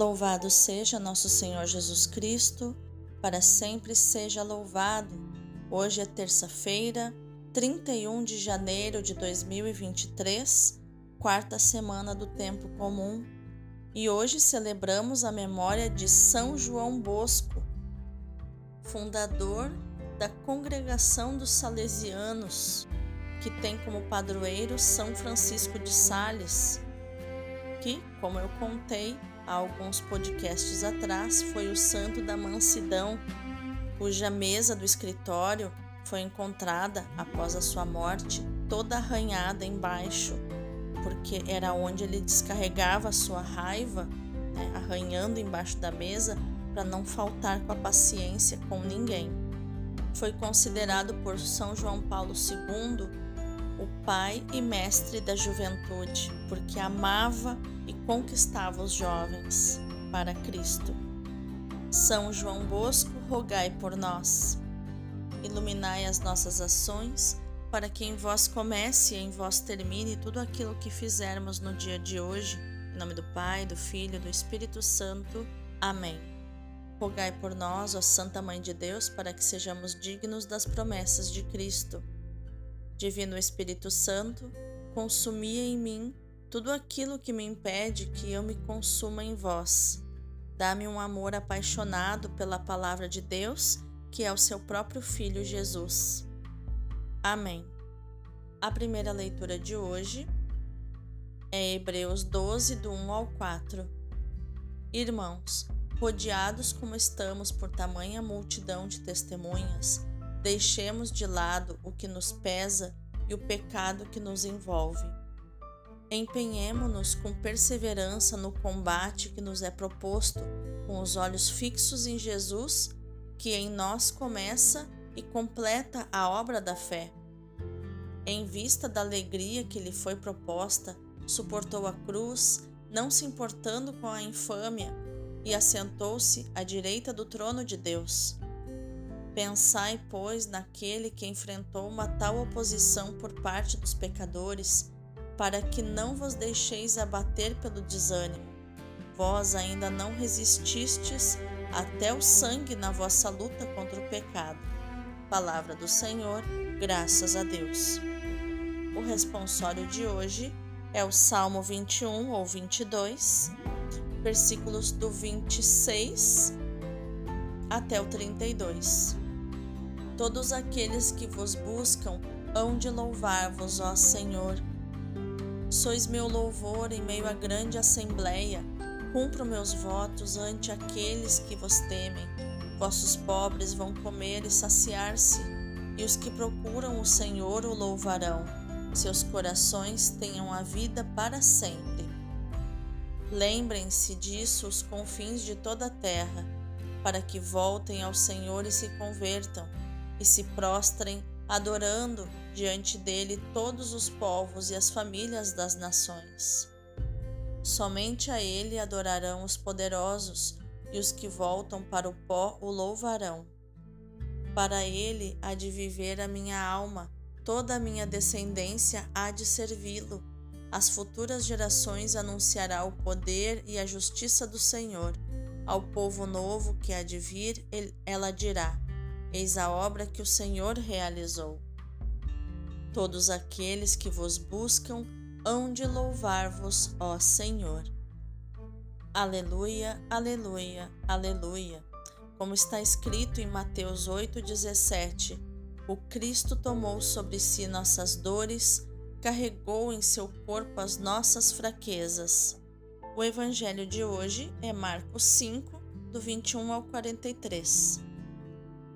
Louvado seja nosso Senhor Jesus Cristo, para sempre seja louvado. Hoje é terça-feira, 31 de janeiro de 2023, quarta semana do tempo comum, e hoje celebramos a memória de São João Bosco, fundador da Congregação dos Salesianos, que tem como padroeiro São Francisco de Sales, que, como eu contei, há alguns podcasts atrás, foi o santo da mansidão, cuja mesa do escritório foi encontrada após a sua morte toda arranhada embaixo, porque era onde ele descarregava a sua raiva, né, arranhando embaixo da mesa para não faltar com a paciência com ninguém. Foi considerado por São João Paulo II o pai e mestre da juventude, porque amava e conquistava os jovens para Cristo. São João Bosco, rogai por nós. Iluminai as nossas ações, para que em vós comece e em vós termine tudo aquilo que fizermos no dia de hoje. Em nome do Pai, do Filho e do Espírito Santo. Amém. Rogai por nós, ó Santa Mãe de Deus, para que sejamos dignos das promessas de Cristo. Divino Espírito Santo, consumia em mim tudo aquilo que me impede que eu me consuma em vós. Dá-me um amor apaixonado pela palavra de Deus, que é o seu próprio Filho Jesus. Amém. A primeira leitura de hoje é Hebreus 12, do 1 ao 4. Irmãos, rodeados como estamos por tamanha multidão de testemunhas, Deixemos de lado o que nos pesa e o pecado que nos envolve. Empenhemo-nos com perseverança no combate que nos é proposto, com os olhos fixos em Jesus, que em nós começa e completa a obra da fé. Em vista da alegria que lhe foi proposta, suportou a cruz, não se importando com a infâmia, e assentou-se à direita do trono de Deus. Pensai, pois, naquele que enfrentou uma tal oposição por parte dos pecadores, para que não vos deixeis abater pelo desânimo. Vós ainda não resististes até o sangue na vossa luta contra o pecado. Palavra do Senhor, graças a Deus. O responsório de hoje é o Salmo 21 ou 22, versículos do 26 até o 32. Todos aqueles que vos buscam hão de louvar-vos, ó Senhor. Sois meu louvor em meio à grande assembleia. Cumpro meus votos ante aqueles que vos temem. Vossos pobres vão comer e saciar-se, e os que procuram o Senhor o louvarão. Seus corações tenham a vida para sempre. Lembrem-se disso os confins de toda a terra, para que voltem ao Senhor e se convertam e se prostrem, adorando diante dele todos os povos e as famílias das nações. Somente a ele adorarão os poderosos, e os que voltam para o pó o louvarão. Para ele há de viver a minha alma, toda a minha descendência há de servi-lo. As futuras gerações anunciará o poder e a justiça do Senhor. Ao povo novo que há de vir, ela dirá: Eis a obra que o Senhor realizou. Todos aqueles que vos buscam hão de louvar-vos, ó Senhor. Aleluia, aleluia, aleluia. Como está escrito em Mateus 8,17: O Cristo tomou sobre si nossas dores, carregou em seu corpo as nossas fraquezas. O evangelho de hoje é Marcos 5, do 21 ao 43.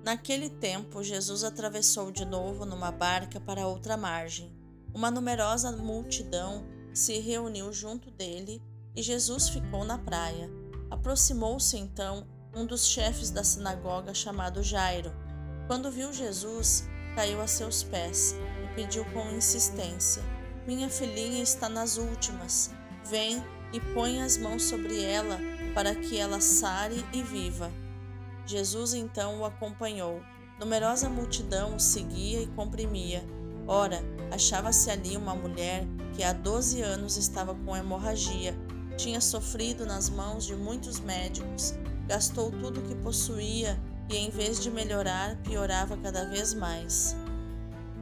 Naquele tempo, Jesus atravessou de novo numa barca para outra margem. Uma numerosa multidão se reuniu junto dele e Jesus ficou na praia. Aproximou-se então um dos chefes da sinagoga chamado Jairo. Quando viu Jesus, caiu a seus pés e pediu com insistência: Minha filhinha está nas últimas. Vem e põe as mãos sobre ela para que ela sare e viva. Jesus então o acompanhou. Numerosa multidão o seguia e comprimia. Ora, achava-se ali uma mulher que há doze anos estava com hemorragia Tinha sofrido nas mãos de muitos médicos, gastou tudo o que possuía e, em vez de melhorar, piorava cada vez mais.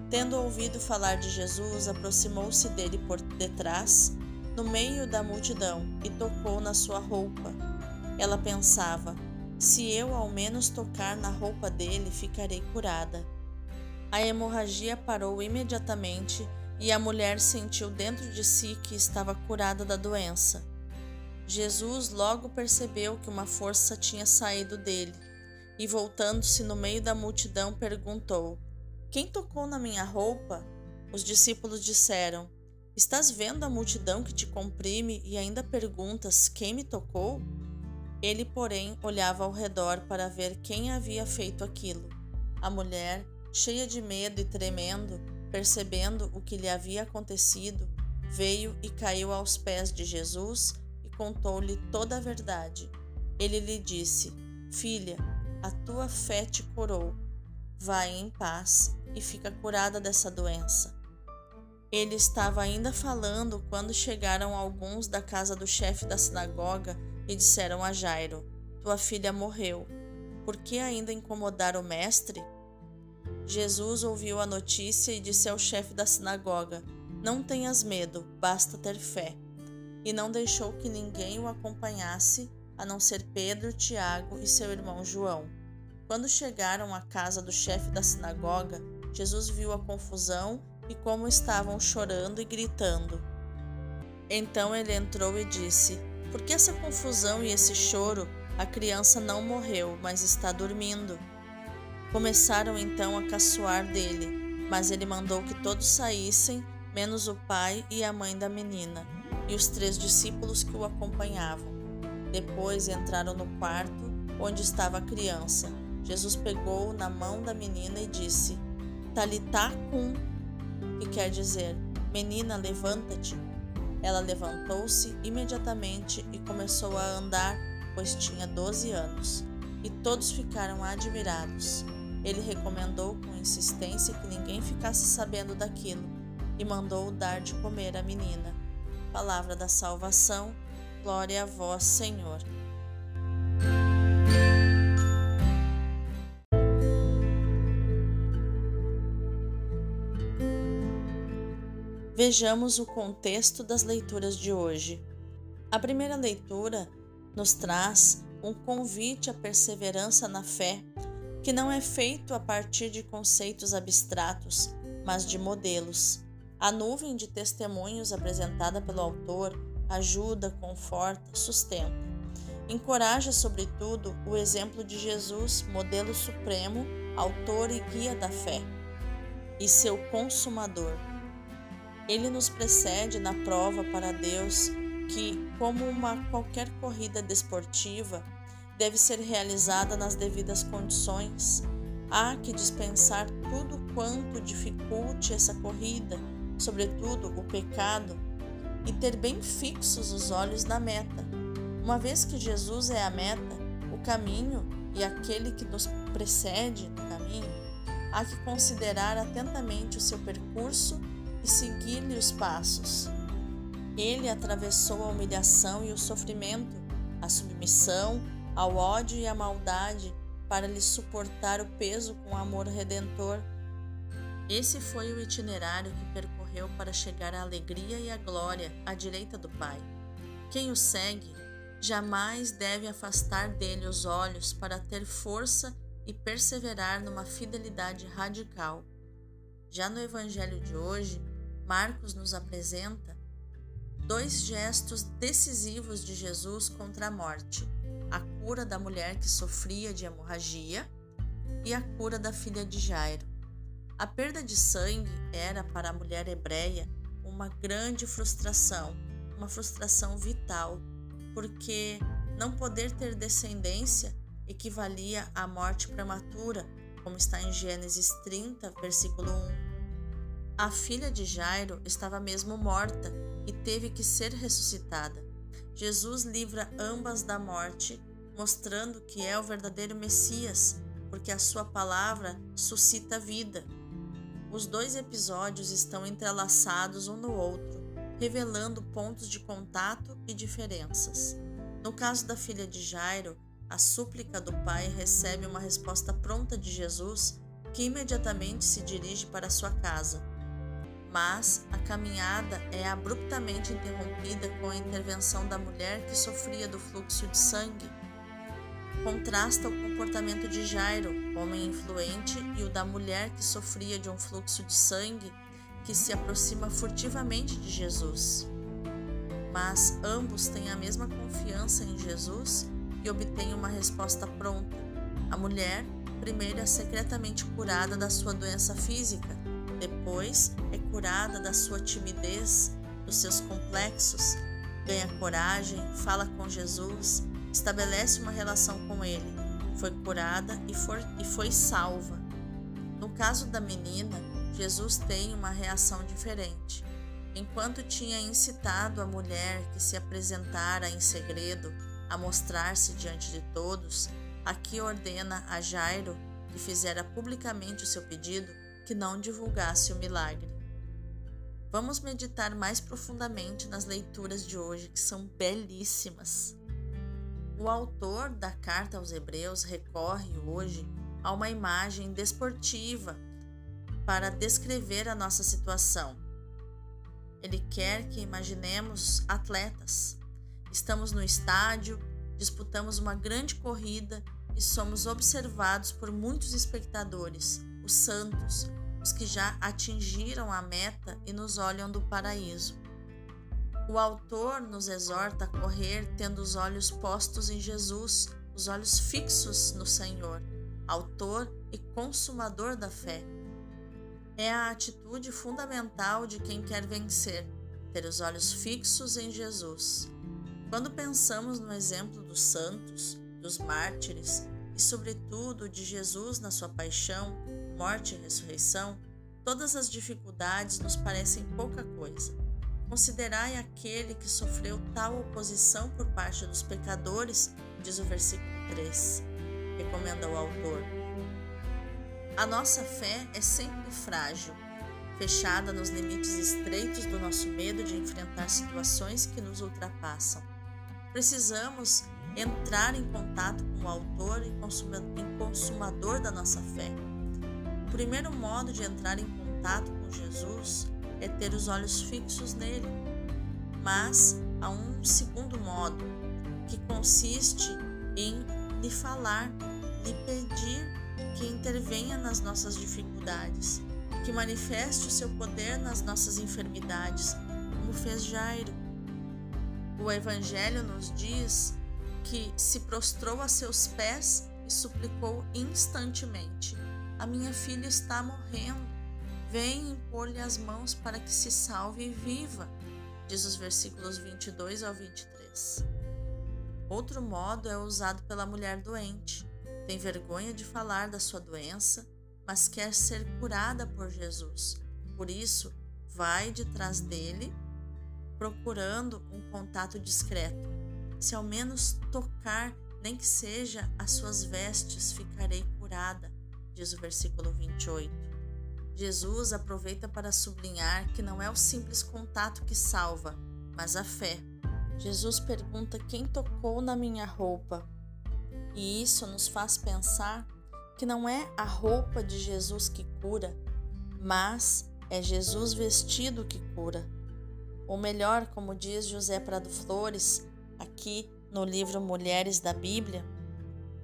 Tendo ouvido falar de Jesus, aproximou-se dele por detrás, no meio da multidão, e tocou na sua roupa. Ela pensava: se eu ao menos tocar na roupa dele, ficarei curada. A hemorragia parou imediatamente e a mulher sentiu dentro de si que estava curada da doença. Jesus logo percebeu que uma força tinha saído dele e, voltando-se no meio da multidão, perguntou: Quem tocou na minha roupa? Os discípulos disseram: Estás vendo a multidão que te comprime e ainda perguntas: Quem me tocou? Ele, porém, olhava ao redor para ver quem havia feito aquilo. A mulher, cheia de medo e tremendo, percebendo o que lhe havia acontecido, veio e caiu aos pés de Jesus e contou-lhe toda a verdade. Ele lhe disse: Filha, a tua fé te curou. Vai em paz e fica curada dessa doença. Ele estava ainda falando quando chegaram alguns da casa do chefe da sinagoga e disseram a Jairo: Tua filha morreu. Por que ainda incomodar o mestre? Jesus ouviu a notícia e disse ao chefe da sinagoga: Não tenhas medo, basta ter fé. E não deixou que ninguém o acompanhasse a não ser Pedro, Tiago e seu irmão João. Quando chegaram à casa do chefe da sinagoga, Jesus viu a confusão e como estavam chorando e gritando. Então ele entrou e disse: Por que essa confusão e esse choro? A criança não morreu, mas está dormindo. Começaram então a caçoar dele, mas ele mandou que todos saíssem, menos o pai e a mãe da menina, e os três discípulos que o acompanhavam. Depois entraram no quarto onde estava a criança. Jesus pegou na mão da menina e disse: Talitá cum, que quer dizer: Menina, levanta-te. Ela levantou-se imediatamente e começou a andar, pois tinha doze anos. E todos ficaram admirados. Ele recomendou com insistência que ninguém ficasse sabendo daquilo e mandou dar de comer à menina. Palavra da salvação Glória a vós, Senhor. Vejamos o contexto das leituras de hoje. A primeira leitura nos traz um convite à perseverança na fé, que não é feito a partir de conceitos abstratos, mas de modelos. A nuvem de testemunhos apresentada pelo autor ajuda, conforta, sustenta. Encoraja, sobretudo, o exemplo de Jesus, modelo supremo, autor e guia da fé, e seu consumador. Ele nos precede na prova para Deus que, como uma qualquer corrida desportiva, deve ser realizada nas devidas condições. Há que dispensar tudo quanto dificulte essa corrida, sobretudo o pecado, e ter bem fixos os olhos na meta. Uma vez que Jesus é a meta, o caminho e aquele que nos precede no caminho, há que considerar atentamente o seu percurso e seguir-lhe os passos. Ele atravessou a humilhação e o sofrimento, a submissão, ao ódio e à maldade para lhe suportar o peso com amor redentor. Esse foi o itinerário que percorreu para chegar à alegria e à glória à direita do Pai. Quem o segue jamais deve afastar dele os olhos para ter força e perseverar numa fidelidade radical. Já no Evangelho de hoje, Marcos nos apresenta dois gestos decisivos de Jesus contra a morte: a cura da mulher que sofria de hemorragia e a cura da filha de Jairo. A perda de sangue era para a mulher hebreia uma grande frustração, uma frustração vital, porque não poder ter descendência equivalia à morte prematura, como está em Gênesis 30, versículo 1. A filha de Jairo estava mesmo morta e teve que ser ressuscitada. Jesus livra ambas da morte, mostrando que é o verdadeiro Messias, porque a sua palavra suscita vida. Os dois episódios estão entrelaçados um no outro, revelando pontos de contato e diferenças. No caso da filha de Jairo, a súplica do pai recebe uma resposta pronta de Jesus, que imediatamente se dirige para sua casa. Mas a caminhada é abruptamente interrompida com a intervenção da mulher que sofria do fluxo de sangue. Contrasta o comportamento de Jairo, homem influente, e o da mulher que sofria de um fluxo de sangue que se aproxima furtivamente de Jesus. Mas ambos têm a mesma confiança em Jesus e obtêm uma resposta pronta. A mulher, primeiro, é secretamente curada da sua doença física, depois, é curada da sua timidez, dos seus complexos, ganha coragem, fala com Jesus, estabelece uma relação com Ele, foi curada e, e foi salva. No caso da menina, Jesus tem uma reação diferente. Enquanto tinha incitado a mulher que se apresentara em segredo a mostrar-se diante de todos, aqui ordena a Jairo, que fizera publicamente o seu pedido, que não divulgasse o milagre. Vamos meditar mais profundamente nas leituras de hoje, que são belíssimas. O autor da carta aos Hebreus recorre hoje a uma imagem desportiva para descrever a nossa situação. Ele quer que imaginemos atletas. Estamos no estádio, disputamos uma grande corrida e somos observados por muitos espectadores, os santos, os que já atingiram a meta e nos olham do paraíso. O autor nos exorta a correr tendo os olhos postos em Jesus, os olhos fixos no Senhor, autor e consumador da fé é a atitude fundamental de quem quer vencer, ter os olhos fixos em Jesus. Quando pensamos no exemplo dos santos, dos mártires e, sobretudo, de Jesus na sua paixão, morte e ressurreição, todas as dificuldades nos parecem pouca coisa. Considerai aquele que sofreu tal oposição por parte dos pecadores, diz o versículo 3. Recomenda o autor. A nossa fé é sempre frágil, fechada nos limites estreitos do nosso medo de enfrentar situações que nos ultrapassam. Precisamos entrar em contato com o autor e consumador da nossa fé. Primeiro modo de entrar em contato com Jesus é ter os olhos fixos nele. Mas há um segundo modo, que consiste em lhe falar, lhe pedir que intervenha nas nossas dificuldades, que manifeste o seu poder nas nossas enfermidades, como fez Jairo. O Evangelho nos diz que se prostrou a seus pés e suplicou instantemente: A minha filha está morrendo. Vem impor-lhe as mãos para que se salve e viva, diz os versículos 22 ao 23. Outro modo é usado pela mulher doente tem vergonha de falar da sua doença, mas quer ser curada por Jesus. Por isso, vai de trás dele, procurando um contato discreto. Se ao menos tocar, nem que seja as suas vestes, ficarei curada, diz o versículo 28. Jesus aproveita para sublinhar que não é o simples contato que salva, mas a fé. Jesus pergunta quem tocou na minha roupa. E isso nos faz pensar que não é a roupa de Jesus que cura, mas é Jesus vestido que cura. Ou melhor, como diz José Prado Flores, aqui no livro Mulheres da Bíblia,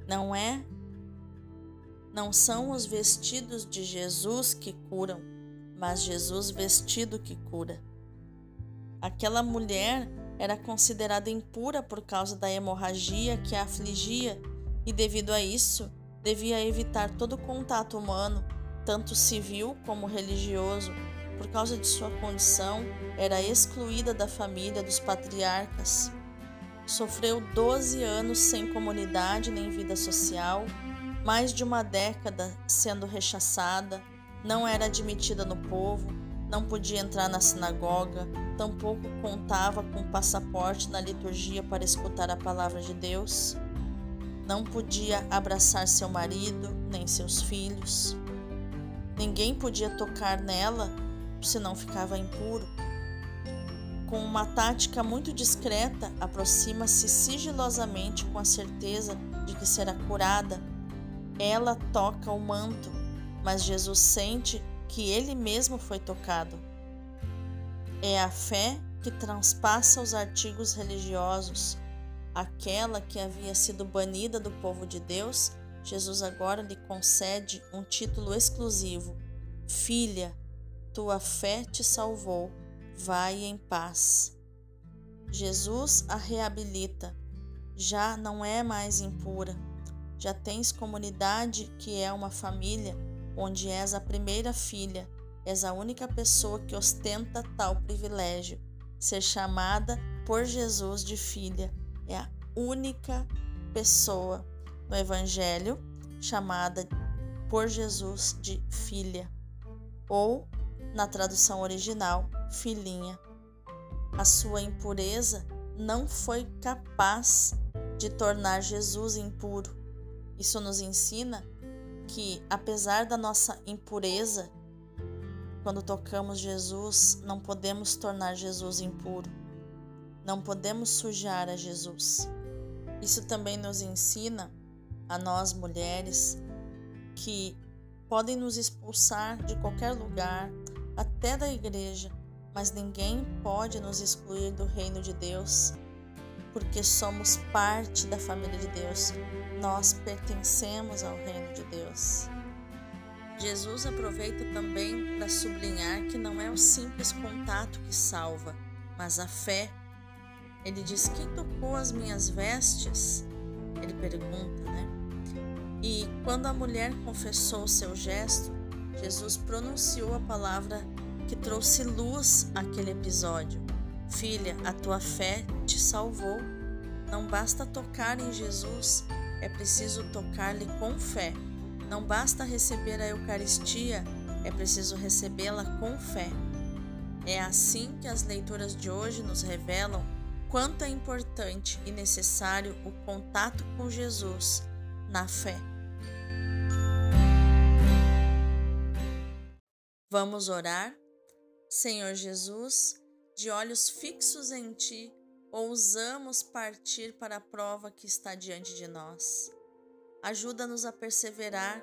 não é não são os vestidos de Jesus que curam, mas Jesus vestido que cura. Aquela mulher era considerada impura por causa da hemorragia que a afligia e, devido a isso, devia evitar todo contato humano, tanto civil como religioso. Por causa de sua condição, era excluída da família dos patriarcas. Sofreu 12 anos sem comunidade nem vida social, mais de uma década sendo rechaçada, não era admitida no povo, não podia entrar na sinagoga, tampouco contava com passaporte na liturgia para escutar a palavra de Deus. Não podia abraçar seu marido nem seus filhos. Ninguém podia tocar nela, senão ficava impuro. com uma tática muito discreta, aproxima-se sigilosamente com a certeza de que será curada. Ela toca o manto, mas Jesus sente que ele mesmo foi tocado. É a fé que transpassa os artigos religiosos. Aquela que havia sido banida do povo de Deus, Jesus agora lhe concede um título exclusivo: Filha, tua fé te salvou vai em paz. Jesus a reabilita. Já não é mais impura. Já tens comunidade que é uma família, onde és a primeira filha, és a única pessoa que ostenta tal privilégio. Ser chamada por Jesus de filha é a única pessoa no Evangelho chamada por Jesus de filha, ou na tradução original, filhinha. A sua impureza não foi capaz de tornar Jesus impuro. Isso nos ensina que, apesar da nossa impureza, quando tocamos Jesus, não podemos tornar Jesus impuro. Não podemos sujar a Jesus. Isso também nos ensina a nós mulheres que podem nos expulsar de qualquer lugar, até da igreja, mas ninguém pode nos excluir do reino de Deus, porque somos parte da família de Deus. Nós pertencemos ao reino de Deus. Jesus aproveita também para sublinhar que não é o simples contato que salva, mas a fé. Ele diz: Quem tocou as minhas vestes? Ele pergunta, né? E quando a mulher confessou seu gesto, Jesus pronunciou a palavra que trouxe luz àquele episódio. Filha, a tua fé te salvou. Não basta tocar em Jesus, é preciso tocar-lhe com fé. Não basta receber a Eucaristia, é preciso recebê-la com fé. É assim que as leituras de hoje nos revelam quanto é importante e necessário o contato com Jesus na fé. Vamos orar? Senhor Jesus, de olhos fixos em Ti, ousamos partir para a prova que está diante de nós. Ajuda-nos a perseverar,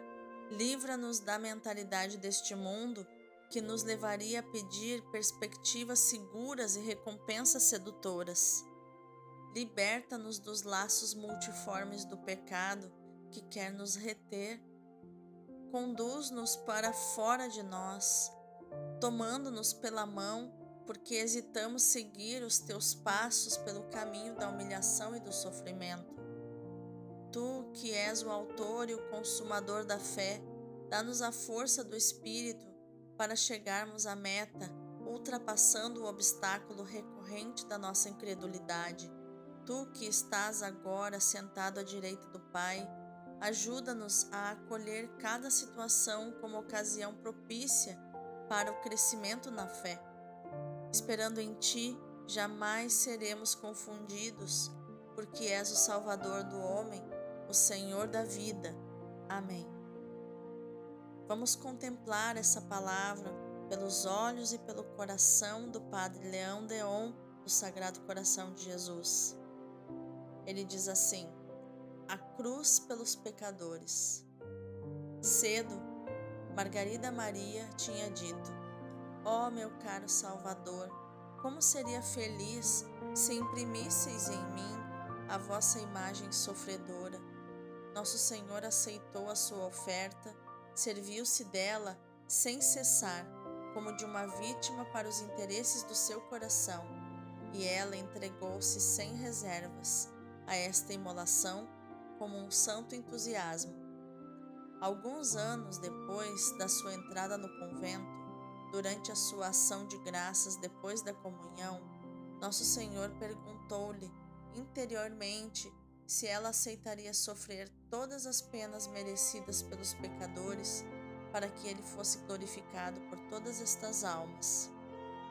livra-nos da mentalidade deste mundo que nos levaria a pedir perspectivas seguras e recompensas sedutoras. Liberta-nos dos laços multiformes do pecado que quer nos reter. Conduz-nos para fora de nós tomando-nos pela mão, porque hesitamos seguir os teus passos pelo caminho da humilhação e do sofrimento. Tu, que és o autor e o consumador da fé, dá-nos a força do Espírito para chegarmos à meta, ultrapassando o obstáculo recorrente da nossa incredulidade. Tu que estás agora sentado à direita do Pai, ajuda-nos a acolher cada situação como ocasião propícia para o crescimento na fé. Esperando em Ti, jamais seremos confundidos, porque és o Salvador do homem, o Senhor da vida. Amém. Vamos contemplar essa palavra pelos olhos e pelo coração do Padre Leão Deon, do Sagrado Coração de Jesus. Ele diz assim: A cruz pelos pecadores. Cedo, Margarida Maria tinha dito: Ó oh, meu caro Salvador, como seria feliz se imprimisseis em mim a vossa imagem sofredora. Nosso Senhor aceitou a sua oferta, serviu-se dela sem cessar, como de uma vítima para os interesses do seu coração, e ela entregou-se sem reservas a esta imolação como um santo entusiasmo Alguns anos depois da sua entrada no convento, durante a sua ação de graças depois da comunhão, Nosso Senhor perguntou-lhe interiormente se ela aceitaria sofrer todas as penas merecidas pelos pecadores para que ele fosse glorificado por todas estas almas.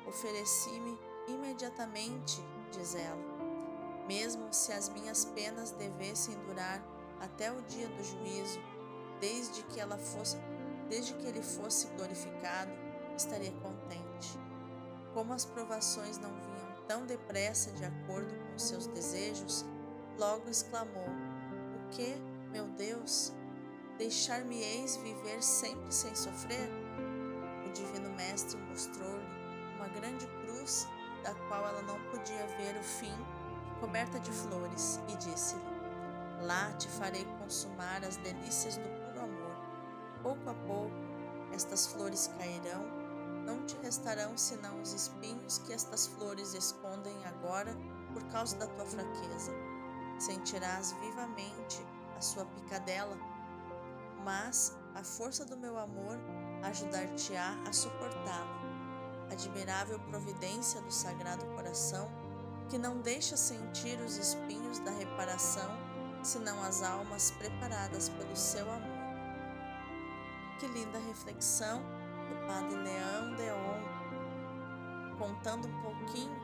Ofereci-me imediatamente, diz ela, mesmo se as minhas penas devessem durar até o dia do juízo desde que ela fosse, desde que ele fosse glorificado, estaria contente. Como as provações não vinham tão depressa de acordo com seus desejos, logo exclamou: O que, meu Deus? Deixar-me-eis viver sempre sem sofrer? O Divino Mestre mostrou-lhe uma grande cruz, da qual ela não podia ver o fim, coberta de flores, e disse-lhe: Lá te farei consumar as delícias do puro amor. Pouco a pouco, estas flores cairão, não te restarão senão os espinhos que estas flores escondem agora por causa da tua fraqueza. Sentirás vivamente a sua picadela, mas a força do meu amor ajudar-te-á a suportá-la. Admirável providência do Sagrado Coração, que não deixa sentir os espinhos da reparação, senão as almas preparadas pelo seu amor. Que linda reflexão Padre Leão Deon, contando um pouquinho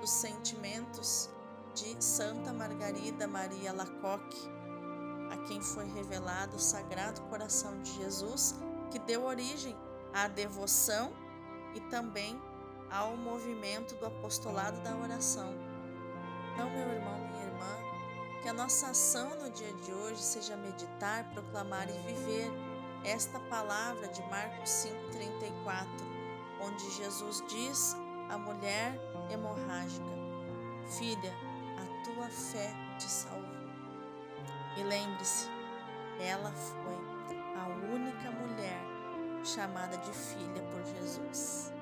dos sentimentos de Santa Margarida Maria Lacoque, a quem foi revelado o Sagrado Coração de Jesus, que deu origem à devoção e também ao movimento do apostolado da oração. Então, meu irmão, minha irmã, que a nossa ação no dia de hoje seja meditar, proclamar e viver esta palavra de Marcos 5,34, onde Jesus diz à mulher hemorrágica: Filha, a tua fé te salvou. E lembre-se, ela foi a única mulher chamada de filha por Jesus.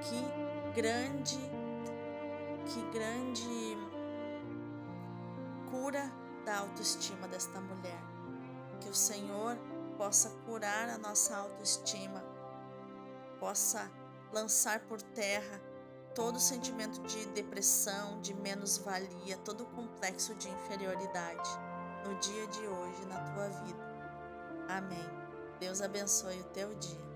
Que grande, que grande cura da autoestima desta mulher. Que o Senhor possa curar a nossa autoestima, possa lançar por terra todo sentimento de depressão, de menos-valia, todo complexo de inferioridade no dia de hoje na tua vida. Amém. Deus abençoe o teu dia.